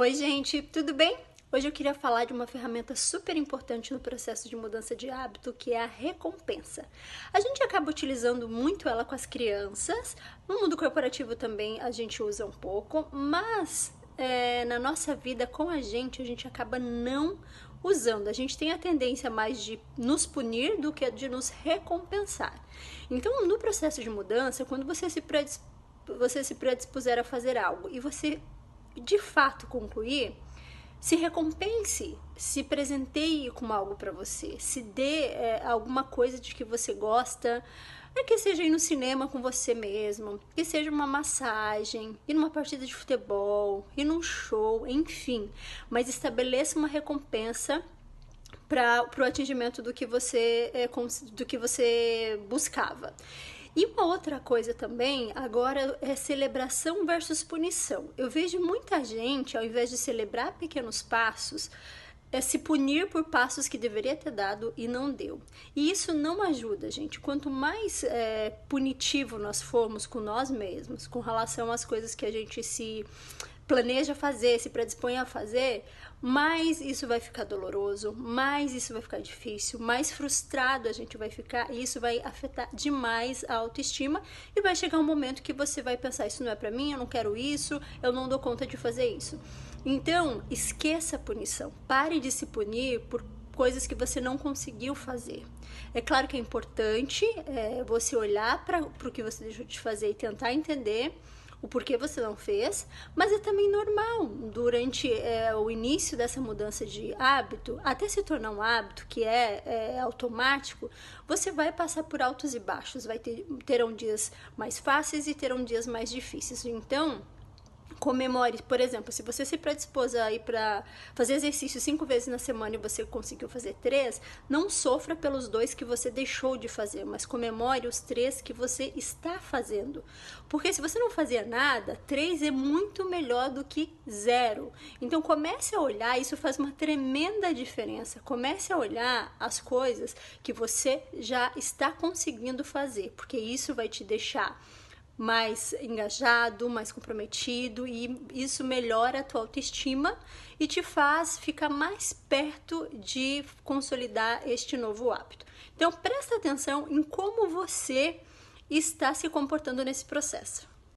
Oi, gente, tudo bem? Hoje eu queria falar de uma ferramenta super importante no processo de mudança de hábito, que é a recompensa. A gente acaba utilizando muito ela com as crianças, no mundo corporativo também a gente usa um pouco, mas é, na nossa vida com a gente, a gente acaba não usando. A gente tem a tendência mais de nos punir do que de nos recompensar. Então, no processo de mudança, quando você se, predispõe você se predispuser a fazer algo e você de fato concluir, se recompense, se presenteie com algo para você, se dê é, alguma coisa de que você gosta, é que seja ir no cinema com você mesmo, que seja uma massagem, ir numa partida de futebol, ir num show, enfim, mas estabeleça uma recompensa para o atingimento do que você é, do que você buscava. E uma outra coisa também, agora é celebração versus punição. Eu vejo muita gente, ao invés de celebrar pequenos passos, é se punir por passos que deveria ter dado e não deu. E isso não ajuda, gente. Quanto mais é, punitivo nós formos com nós mesmos, com relação às coisas que a gente se planeja fazer, se predispõe a fazer, mais isso vai ficar doloroso, mais isso vai ficar difícil, mais frustrado a gente vai ficar e isso vai afetar demais a autoestima e vai chegar um momento que você vai pensar isso não é para mim, eu não quero isso, eu não dou conta de fazer isso. Então, esqueça a punição. Pare de se punir por coisas que você não conseguiu fazer. É claro que é importante é, você olhar para o que você deixou de fazer e tentar entender o porquê você não fez, mas é também normal durante é, o início dessa mudança de hábito, até se tornar um hábito que é, é automático, você vai passar por altos e baixos, vai ter terão dias mais fáceis e terão dias mais difíceis. Então, comemore, por exemplo, se você se predispôs a ir para fazer exercício cinco vezes na semana e você conseguiu fazer três, não sofra pelos dois que você deixou de fazer, mas comemore os três que você está fazendo. Porque se você não fazia nada, três é muito melhor do que zero. Então comece a olhar, isso faz uma tremenda diferença. Comece a olhar as coisas que você já está conseguindo fazer, porque isso vai te deixar mais engajado, mais comprometido e isso melhora a tua autoestima e te faz ficar mais perto de consolidar este novo hábito. Então presta atenção em como você está se comportando nesse processo.